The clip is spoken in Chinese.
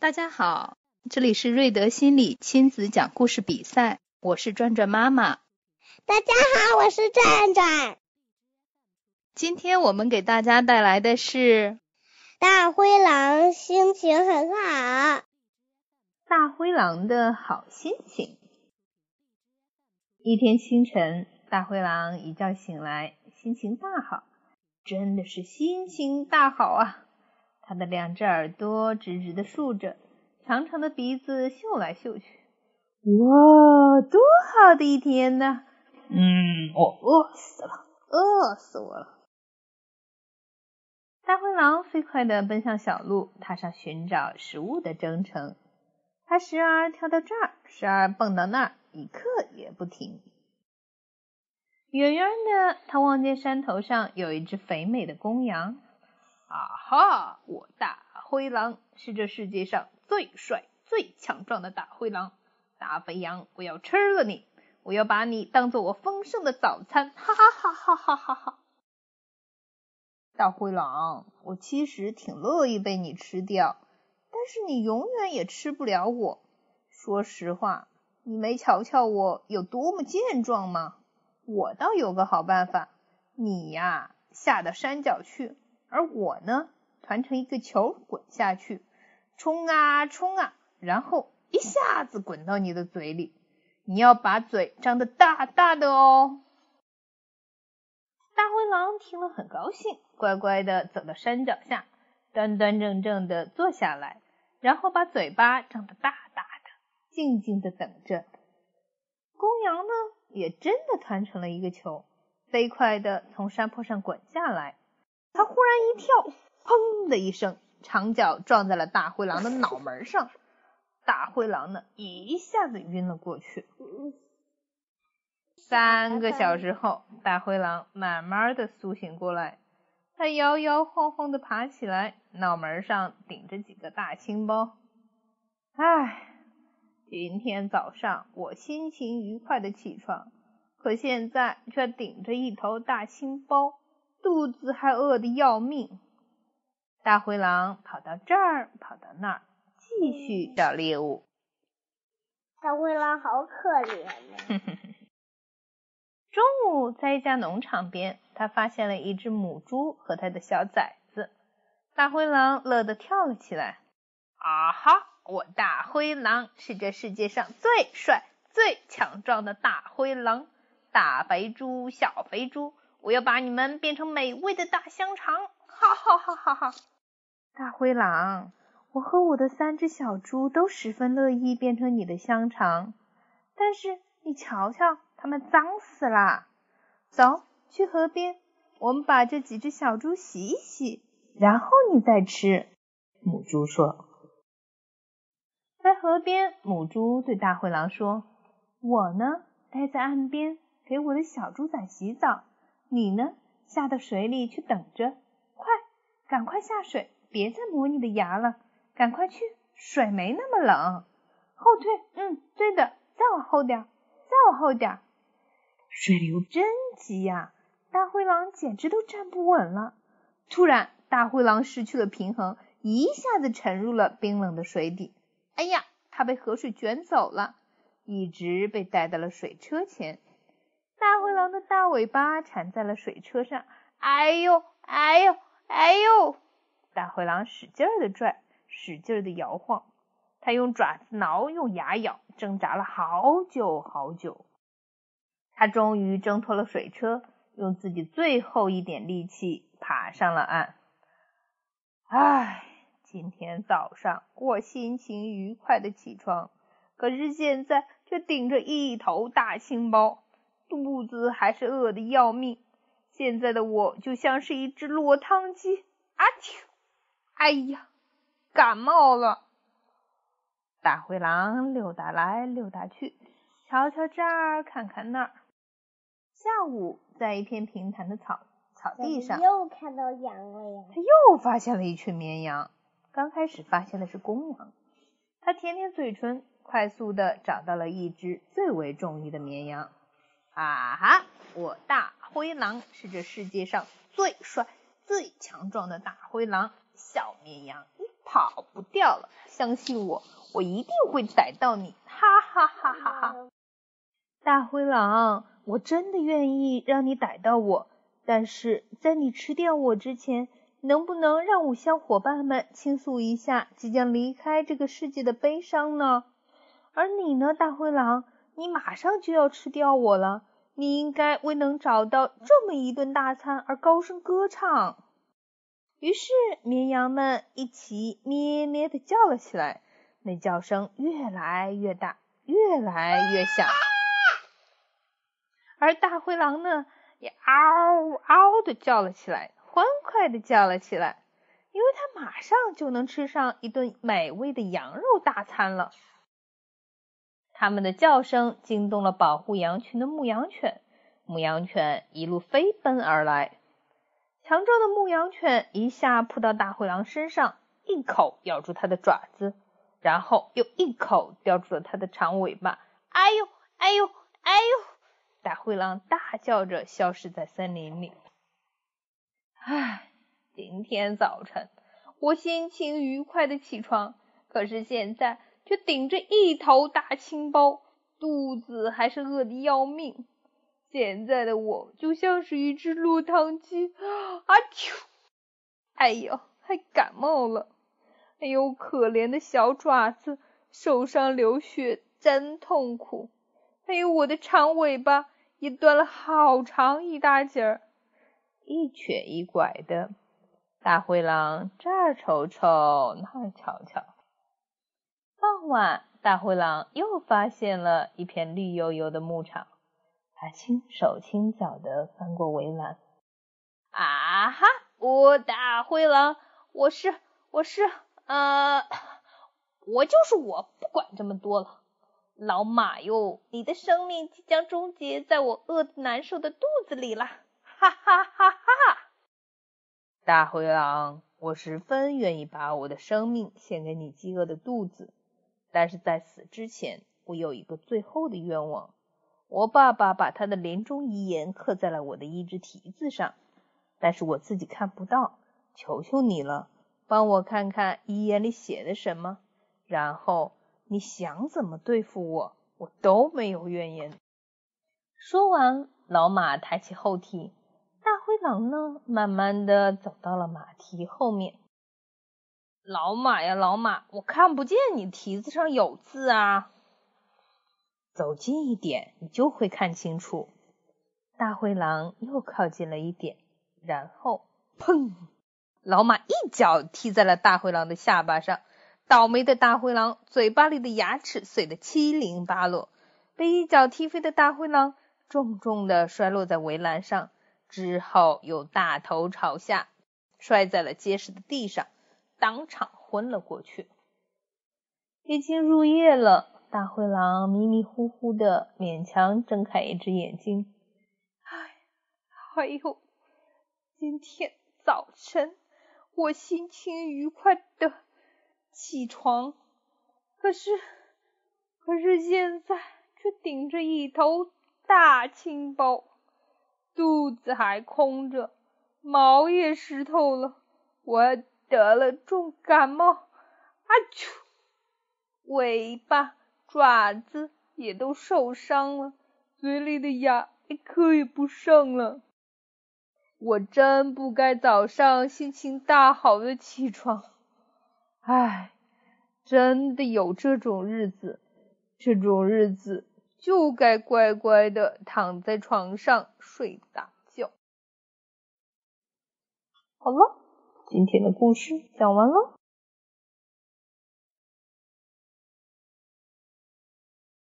大家好，这里是瑞德心理亲子讲故事比赛，我是转转妈妈。大家好，我是转转。今天我们给大家带来的是大灰狼心情很好。大灰狼的好心情。一天清晨，大灰狼一觉醒来，心情大好，真的是心情大好啊！他的两只耳朵直直的竖着，长长的鼻子嗅来嗅去。哇，多好的一天呐！嗯，我饿死了，饿死我了。大灰狼飞快地奔向小路，踏上寻找食物的征程。它时而跳到这儿，时而蹦到那儿，一刻也不停。远远的，他望见山头上有一只肥美的公羊。啊哈！我大灰狼是这世界上最帅、最强壮的大灰狼。大肥羊，我要吃了你！我要把你当做我丰盛的早餐！哈哈哈哈哈哈哈！大灰狼，我其实挺乐意被你吃掉，但是你永远也吃不了我。说实话，你没瞧瞧我有多么健壮吗？我倒有个好办法，你呀，下到山脚去。而我呢，团成一个球滚下去，冲啊冲啊，然后一下子滚到你的嘴里。你要把嘴张得大大的哦。大灰狼听了很高兴，乖乖的走到山脚下，端端正正的坐下来，然后把嘴巴张得大大的，静静的等着。公羊呢，也真的团成了一个球，飞快的从山坡上滚下来。他忽然一跳，砰的一声，长脚撞在了大灰狼的脑门上。大灰狼呢，一下子晕了过去。三个小时后，大灰狼慢慢的苏醒过来，他摇摇晃晃的爬起来，脑门上顶着几个大青包。唉，今天早上我心情愉快的起床，可现在却顶着一头大青包。肚子还饿得要命，大灰狼跑到这儿，跑到那儿，继续找猎物。大灰狼好可怜呀！中午，在一家农场边，他发现了一只母猪和它的小崽子。大灰狼乐得跳了起来。啊哈！我大灰狼是这世界上最帅、最强壮的大灰狼。大肥猪，小肥猪。我要把你们变成美味的大香肠！哈哈哈哈哈！大灰狼，我和我的三只小猪都十分乐意变成你的香肠，但是你瞧瞧，它们脏死了。走去河边，我们把这几只小猪洗一洗，然后你再吃。母猪说。在河边，母猪对大灰狼说：“我呢，待在岸边，给我的小猪仔洗澡。”你呢？下到水里去等着，快，赶快下水，别再磨你的牙了，赶快去，水没那么冷。后退，嗯，对的，再往后点，再往后点。水流真急呀，大灰狼简直都站不稳了。突然，大灰狼失去了平衡，一下子沉入了冰冷的水底。哎呀，它被河水卷走了，一直被带到了水车前。大灰狼的大尾巴缠在了水车上，哎呦，哎呦，哎呦！大灰狼使劲的拽，使劲的摇晃，它用爪子挠，用牙咬，挣扎了好久好久。它终于挣脱了水车，用自己最后一点力气爬上了岸。唉，今天早上我心情愉快的起床，可是现在却顶着一头大青包。肚子还是饿得要命，现在的我就像是一只落汤鸡。阿嚏！哎呀，感冒了。大灰狼溜达来溜达去，瞧瞧这儿，看看那儿。下午，在一片平坦的草草地上，又看到羊了呀。他又发现了一群绵羊。刚开始发现的是公羊，他舔舔嘴唇，快速的找到了一只最为中意的绵羊。啊哈！我大灰狼是这世界上最帅、最强壮的大灰狼。小绵羊，你跑不掉了！相信我，我一定会逮到你！哈哈哈哈哈！大灰狼，我真的愿意让你逮到我，但是在你吃掉我之前，能不能让我向伙伴们倾诉一下即将离开这个世界的悲伤呢？而你呢，大灰狼，你马上就要吃掉我了，你应该为能找到这么一顿大餐而高声歌唱。于是，绵羊们一起咩咩的叫了起来，那叫声越来越大，越来越响。而大灰狼呢，也嗷嗷的叫了起来，欢快的叫了起来，因为它马上就能吃上一顿美味的羊肉大餐了。它们的叫声惊动了保护羊群的牧羊犬，牧羊犬一路飞奔而来。强壮的牧羊犬一下扑到大灰狼身上，一口咬住它的爪子，然后又一口叼住了它的长尾巴。哎呦，哎呦，哎呦！大灰狼大叫着消失在森林里。唉，今天早晨我心情愉快的起床，可是现在却顶着一头大青包，肚子还是饿得要命。现在的我就像是一只落汤鸡，啊啾！哎呦，还感冒了！哎呦，可怜的小爪子，受伤流血，真痛苦！还有我的长尾巴也断了好长一大截儿，一瘸一拐的。大灰狼这儿瞅瞅，那儿瞧瞧。傍晚，大灰狼又发现了一片绿油油的牧场。他轻手轻脚的翻过围栏，啊哈！我大灰狼，我是我是呃，我就是我，不管这么多了。老马哟，你的生命即将终结在我饿得难受的肚子里了！哈哈哈哈！大灰狼，我十分愿意把我的生命献给你饥饿的肚子，但是在死之前，我有一个最后的愿望。我爸爸把他的临终遗言刻在了我的一只蹄子上，但是我自己看不到。求求你了，帮我看看遗言里写的什么，然后你想怎么对付我，我都没有怨言。说完，老马抬起后蹄，大灰狼呢，慢慢的走到了马蹄后面。老马呀，老马，我看不见你蹄子上有字啊。走近一点，你就会看清楚。大灰狼又靠近了一点，然后砰！老马一脚踢在了大灰狼的下巴上。倒霉的大灰狼嘴巴里的牙齿碎得七零八落，被一脚踢飞的大灰狼重重的摔落在围栏上，之后又大头朝下摔在了结实的地上，当场昏了过去。已经入夜了。大灰狼迷迷糊糊的，勉强睁开一只眼睛。哎，哎呦！今天早晨我心情愉快的起床，可是，可是现在却顶着一头大青包，肚子还空着，毛也湿透了，我得了重感冒。啊丘！尾巴。爪子也都受伤了，嘴里的牙一颗也不剩了。我真不该早上心情大好的起床，唉，真的有这种日子，这种日子就该乖乖的躺在床上睡大觉。好了，今天的故事讲完了。